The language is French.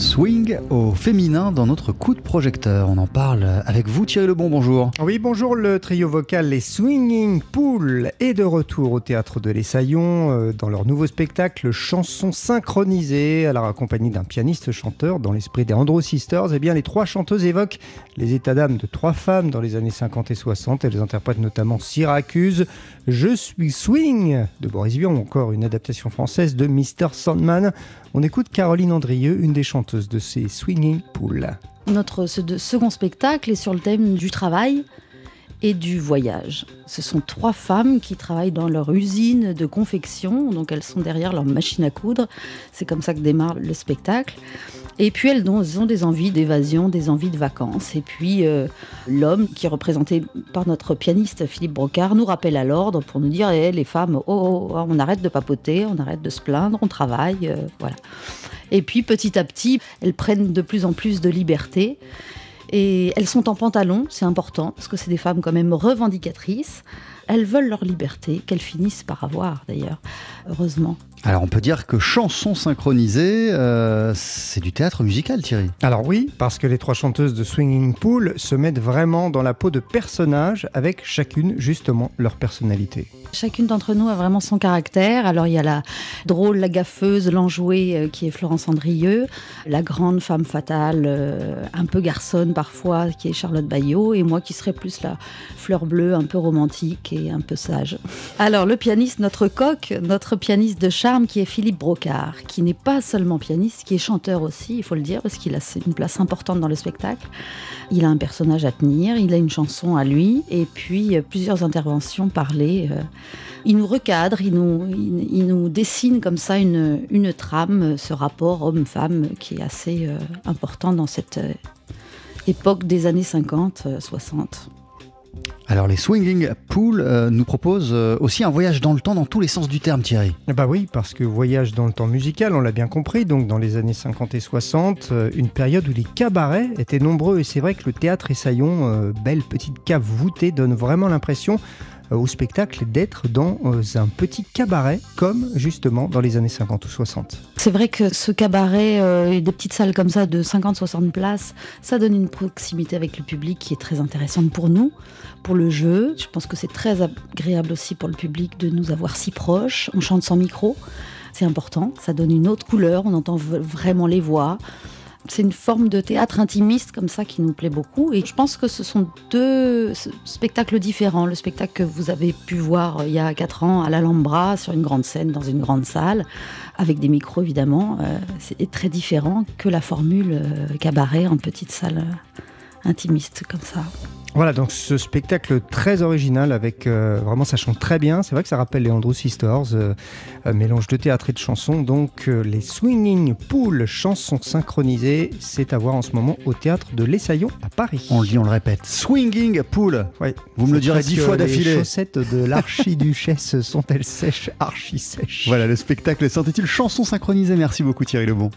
Swing au féminin dans notre coup de projecteur. On en parle avec vous Thierry Lebon, bonjour. Oui, bonjour, le trio vocal Les Swinging Pool est de retour au théâtre de l'Essaillon euh, dans leur nouveau spectacle Chansons synchronisées, alors accompagné d'un pianiste chanteur dans l'esprit des Andro Sisters. Eh bien, les trois chanteuses évoquent les états d'âme de trois femmes dans les années 50 et 60. Elles interprètent notamment Syracuse, Je suis Swing de Boris Vian, encore une adaptation française de Mr. Sandman. On écoute Caroline Andrieux, une des chanteuses de ces Swinging Pools. Notre second spectacle est sur le thème du travail et du voyage. Ce sont trois femmes qui travaillent dans leur usine de confection, donc elles sont derrière leur machine à coudre. C'est comme ça que démarre le spectacle. Et puis elles ont, des envies d'évasion, des envies de vacances. Et puis euh, l'homme, qui est représenté par notre pianiste Philippe Brocard, nous rappelle à l'ordre pour nous dire eh, les femmes, oh, oh, oh, on arrête de papoter, on arrête de se plaindre, on travaille. Euh, voilà. Et puis petit à petit, elles prennent de plus en plus de liberté. Et elles sont en pantalon, c'est important, parce que c'est des femmes quand même revendicatrices. Elles veulent leur liberté, qu'elles finissent par avoir d'ailleurs, heureusement. Alors on peut dire que chanson synchronisée, euh, c'est du théâtre musical Thierry. Alors oui, parce que les trois chanteuses de Swinging Pool se mettent vraiment dans la peau de personnages avec chacune justement leur personnalité. Chacune d'entre nous a vraiment son caractère. Alors il y a la drôle, la gaffeuse, l'enjouée euh, qui est Florence Andrieux, la grande femme fatale, euh, un peu garçonne parfois, qui est Charlotte Bayot, et moi qui serais plus la fleur bleue, un peu romantique et un peu sage. Alors le pianiste, notre coq, notre pianiste de chat, qui est Philippe Brocard, qui n'est pas seulement pianiste, qui est chanteur aussi, il faut le dire, parce qu'il a une place importante dans le spectacle. Il a un personnage à tenir, il a une chanson à lui, et puis euh, plusieurs interventions parlées. Euh. il nous recadre, il nous, il, nous dessine comme ça une, une trame, ce rapport homme-femme qui est assez euh, important dans cette époque des années 50-60. Alors les Swinging Pool euh, nous proposent euh, aussi un voyage dans le temps dans tous les sens du terme Thierry. Bah oui, parce que voyage dans le temps musical, on l'a bien compris, donc dans les années 50 et 60, euh, une période où les cabarets étaient nombreux et c'est vrai que le théâtre Essaillon, belle petite cave voûtée, donne vraiment l'impression euh, au spectacle d'être dans euh, un petit cabaret comme justement dans les années 50 ou 60. C'est vrai que ce cabaret euh, et des petites salles comme ça de 50-60 places, ça donne une proximité avec le public qui est très intéressante pour nous, pour le jeu. Je pense que c'est très agréable aussi pour le public de nous avoir si proches. On chante sans micro, c'est important, ça donne une autre couleur, on entend vraiment les voix. C'est une forme de théâtre intimiste comme ça qui nous plaît beaucoup. Et je pense que ce sont deux spectacles différents. Le spectacle que vous avez pu voir euh, il y a quatre ans à l'Alhambra, sur une grande scène, dans une grande salle, avec des micros évidemment, euh, c'est très différent que la formule euh, cabaret en petite salle intimiste comme ça. Voilà, donc ce spectacle très original avec euh, vraiment ça chante très bien. C'est vrai que ça rappelle les Andrew Sisters, euh, euh, mélange de théâtre et de chansons. Donc les Swinging Pool chansons synchronisées, c'est à voir en ce moment au théâtre de l'Essaillon à Paris. On le dit, on le répète. Swinging Pool. Oui. Vous me le direz dix fois d'affilée. Les chaussettes de l'archiduchesse sont-elles sèches, archi sèches? Voilà, le spectacle s'intitule Chansons synchronisées. Merci beaucoup Thierry Lebon.